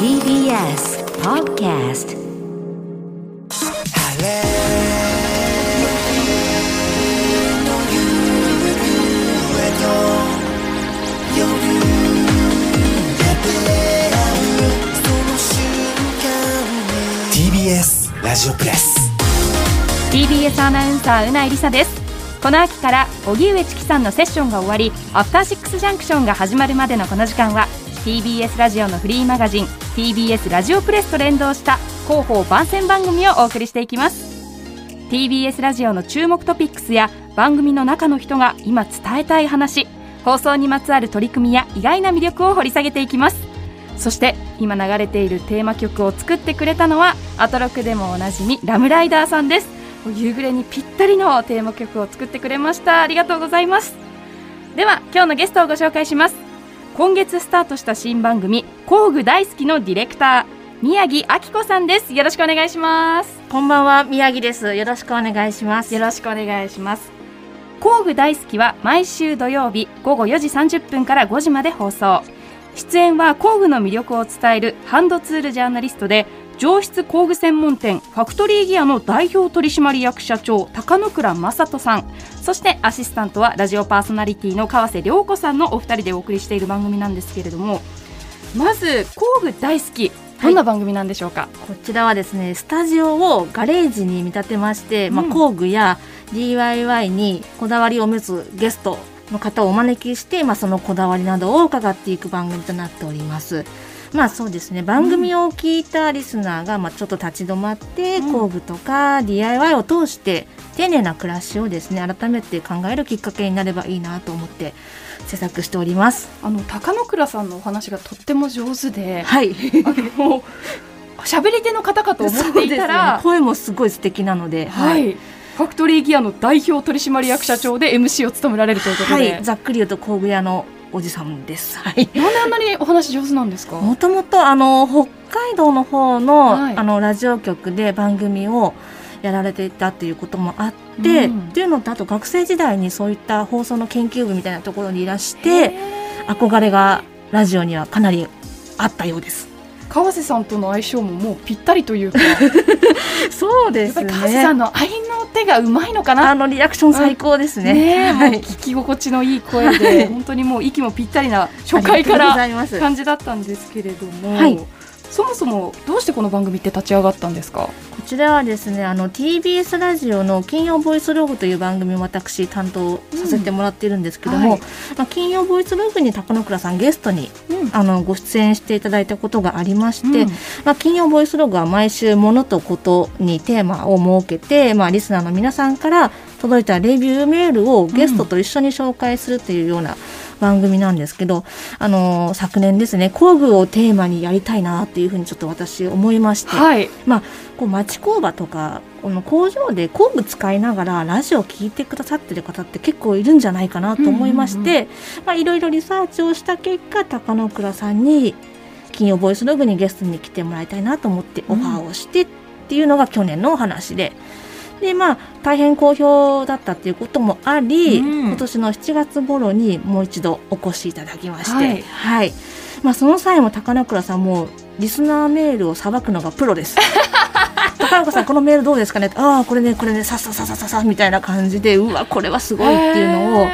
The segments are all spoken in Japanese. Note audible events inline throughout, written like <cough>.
TBS Podcast TBS ラジオプレス TBS アナウンサーうないりさです。この秋から荻上チキさんのセッションが終わりアフターシックスジャンクションが始まるまでのこの時間は TBS ラジオのフリーマガジン TBS ラジオプレスと連動した広報番宣番組をお送りしていきます。TBS ラジオの注目トピックスや番組の中の人が今伝えたい話放送にまつわる取り組みや意外な魅力を掘り下げていきます。そして今流れているテーマ曲を作ってくれたのはアトロクでもおなじみラムライダーさんです。夕暮れにぴったりのテーマ曲を作ってくれました。ありがとうございます。では今日のゲストをご紹介します。今月スタートした新番組工具大好きのディレクター宮城明子さんです。よろしくお願いします。こんばんは宮城です。よろしくお願いします。よろしくお願いします。工具大好きは毎週土曜日午後4時30分から5時まで放送。出演は工具の魅力を伝えるハンドツールジャーナリストで上質工具専門店ファクトリーギアの代表取締役社長高野倉正人さん。そしてアシスタントはラジオパーソナリティの川瀬良子さんのお二人でお送りしている番組なんですけれどもまず工具大好き。どんな番組なんでしょうか、こちらはですねスタジオをガレージに見立てまして、まあ、うん工具や DIY にこだわりを持つゲストの方をお招きして、まあ、そのこだわりなどを伺っていく番組となっております。まあそうですね。番組を聞いたリスナーがまあちょっと立ち止まって、うん。工具とか DIY を通して丁寧な暮らしをですね改めて考えるきっかけになればいいなと思って制作しております。あの高野倉さんのお話がとっても上手ではい。あの喋り手の方かと思っていたら、ね。声もすごい素敵なので、はい、ファクトリーギアの代表取締役社長で MC を務められるということはで、い、ざっくり言うと工具屋のおじさんです。はい。なんであんなにお話上手なんですか？もともとあの北海道の方の、はいあのラジオ局で番組をやられていたっていうこともあって、うんっていうのとあと学生時代にそういった放送の研究部みたいなところにいらして憧れがラジオにはかなりあったようです。川瀬さんとの相性ももうぴったりというかや <laughs> そうでっぱり川瀬さんの愛の手がうまいのかあなのリアクション最高ですね。もうはい聞き心地のいい声で、本当にもう息もぴったりな初回から。感じだったんですけれども、はいそもそもどうしてこの番組って立ち上がったんですか？こちらはですねあの TBS ラジオの金曜ボイスログという番組を私担当させてもらっているんですけども、うんはい。まあ、金曜ボイスログに高野倉さんゲストにうん。あのご出演していただいたことがありまして、うん。まあ、金曜ボイスログは毎週物とことにテーマを設けて、まあ、リスナーの皆さんから届いたレビューメールをゲストと一緒に紹介するというような番組なんですけど、あの昨年ですね工具をテーマにやりたいなっていうふうにちょっと私思いまして、はいまあ、こう町工場とかこの工場で工具使いながらラジオを聞いてくださってる方って結構いるんじゃないかなと思いまして、まあ、いろいろリサーチをした結果高野倉さんに金曜ボイスログにゲストに来てもらいたいなと思ってオファーをしてっていうのが去年のお話で。でまあ、大変好評だったっていうこともあり、うん。今年の7月頃にもう一度お越しいただきまして、はい。はい。まあ、その際も高野倉さんもリスナーメールをさばくのがプロです。<laughs> 高中さんこのメールどうですかね？ああこれねこれねさっさささささみたいな感じでうわこれはすごいっていうのを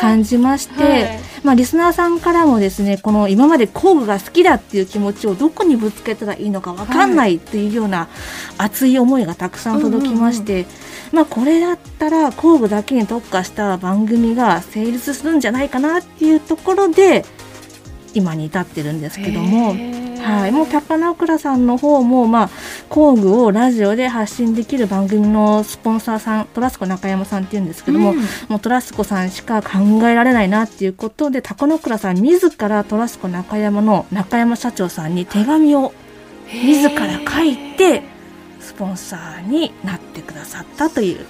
感じまして、はい。まあ、リスナーさんからもですねこの今まで工具が好きだっていう気持ちをどこにぶつけたらいいのかわかんないっていうような熱い思いがたくさん届きまして、まあ、これだったら工具だけに特化した番組が成立するんじゃないかなっていうところで今に至ってるんですけども。はい、もう高中倉さんの方も、まあ、工具をラジオで発信できる番組のスポンサーさんトラスコ中山さんっていうんですけども、うんもうトラスコさんしか考えられないなっていうことで高野倉さん自らトラスコ中山の中山社長さんに手紙を自ら書いてスポンサーになってくださったという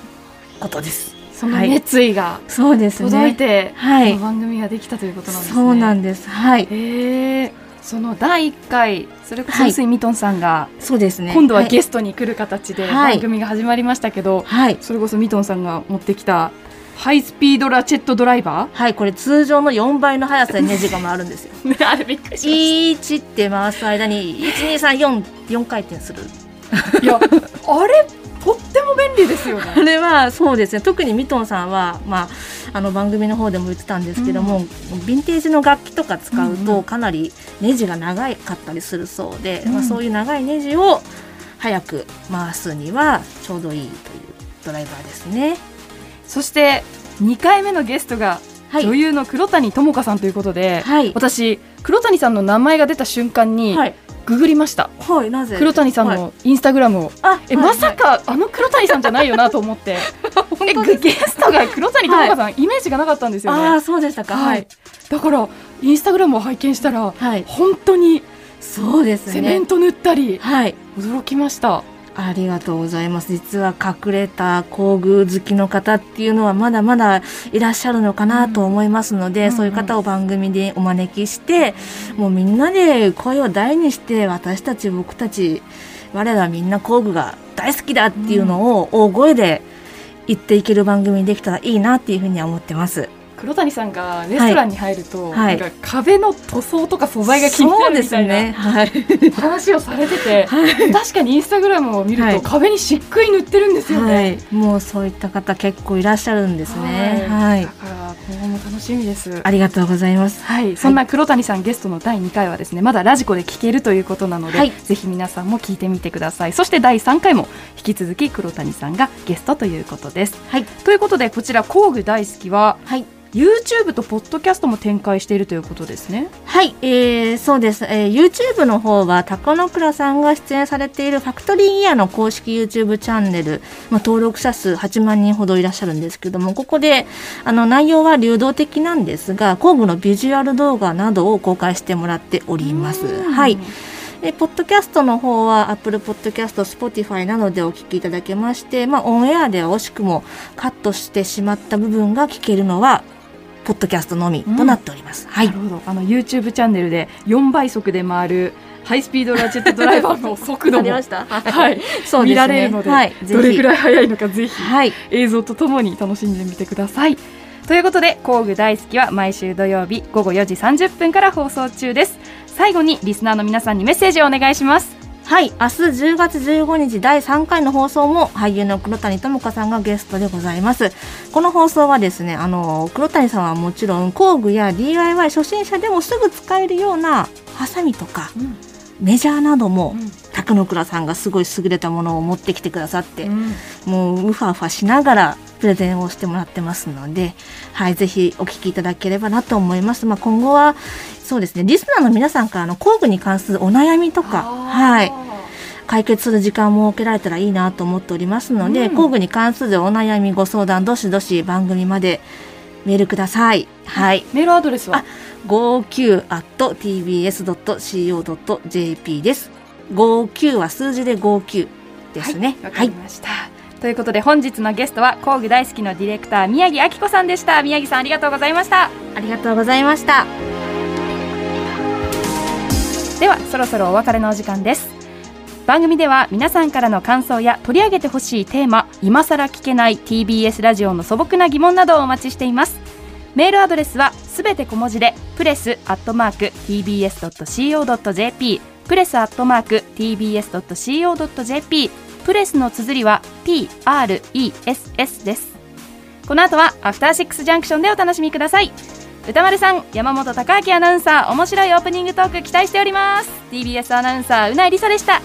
ことです。その熱意がそうですね。届いて、はいこの番組ができたということなんですね。そうなんです。はい。へえその第1回それこそはい。臼井ミトンさんが、そうですね。今度はゲスストに来る形ではい。番組が始まりましたけど、はい。それこそミトンさんが持ってきたハイスピードラチェットドライバはい、これ通常の4倍の速さでネジが回るんですよ。ー、<laughs> ね、あれびっくりし1って回す間に1234 4回転する。いやあれとっても便利ですよ <laughs> あねれはそうですね。特にミトンさんは、まあ、あの番組の方でも言ってたんですけども、ヴィンテージの楽器とか使ううんうん。とかなりネジが長かったりするそうで、うん。まあ、そういう長いネジを早く回すにはちょうどいいというドライバーですね。そして2回目のゲストがはい、女優の黒谷友香さんということで、はい。私黒谷さんの名前が出た瞬間にはい、ググりました、はい、なぜ？黒谷さんはい。のインスタグラムを、あえ、はい。まさかあの黒谷さんじゃないよなと思って。えグゲストが黒谷友香さん、イメージがなかったんですよね。ああそうでしたか。はい、だからインスタグラムを拝見したらはい、本当にそうですね。セメント塗ったり、はい。驚きました。ありがとうございます。実は隠れた工具好きの方っていうのはまだまだいらっしゃるのかなと思いますので、うんそういう方を番組でお招きして、もうみんなで声を大にして私たち僕たち我らはみんな工具が大好きだっていうのを大声で言っていける番組にできたらいいなっていうふうには思ってます。黒谷さんがレストランに入ると、はいなんか壁の塗装とか素材が気になるみたいなね。はい。話をされてて、<laughs> はい確かにインスタグラムを見るはいと壁にしっくり塗ってるんですよね、はい。もうそういった方結構いらっしゃるんですね。はいだ。から今後も楽しみですありがとうございます。はい、そんな黒谷さんゲストの第2回はですねまだラジコで聞けるということなので、はいぜひ皆さんも聞いてみてくださいそして第3回も引き続き黒谷さんがゲストということですはい。ということでこちら工具大好きははい。YouTube とポッドキャストも展開しているということですね。はい、えー、そうです、えー、YouTube の方は高野倉さんが出演されているファクトリーイヤーの公式 YouTube チャンネル、まあ、登録者数8万人ほどいらっしゃるんですけどもここであの内容は流動的なんですが工具のビジュアル動画などを公開してもらっております。はい。でポッドキャストの方は Apple Podcast、Spotify などでお聞きいただけまして、まあ、オンエアでは惜しくもカットしてしまった部分が聞けるのはポッドキャストのみとなっております。はい。なるほど。あの YouTube チャンネルで4倍速で回るハイスピードラチェットドライバーの速度もました。はい、<laughs> そう見られるので、はい、どれくらいい速いのかぜひはい、映像とともに楽しんでみてください。ということで工具大好きは毎週土曜日午後4時30分から放送中です。最後にリスナーの皆さんにメッセージをお願いしますはい、明日10月15日第3回の放送も俳優の黒谷友香さんがゲストでございます。この放送はですね、あの黒谷さんはもちろん工具や DIY 初心者でもすぐ使えるようなハサミとかメジャーなども、高野倉さんがすごい優れたものを持ってきてくださって、もうウファウファしながらプレゼンをしてもらってますので、はい、ぜひお聞きいただければなと思います。まあ、今後は、そうですね、リスナーの皆さんからの工具に関するお悩みとか、はい、解決する時間も設けられたらいいなと思っておりますので、うん工具に関するお悩みご相談、どしどし番組までメールください。はい。メールアドレスは？あ 59.tbs.co.jp です。59は数字で59ですね。わかりました、ということで本日のゲストは工具大好きのディレクター宮城明子さんでした。宮城さんありがとうございました。ありがとうございました。ではそろそろお別れのお時間です。番組では皆さんからの感想や取り上げてほしいテーマ今さら聞けない TBS ラジオの素朴な疑問などをお待ちしています。メールアドレスはすべて小文字でプレスアットマーク TBS.CO.JP プレスアットマーク TBS.CO.JP プレスの綴りは PRESS です。この後はアフターシックスジャンクションでお楽しみください。歌丸さん山本貴明アナウンサー面白いオープニングトーク期待しております。TBS アナウンサーうなえりさでした。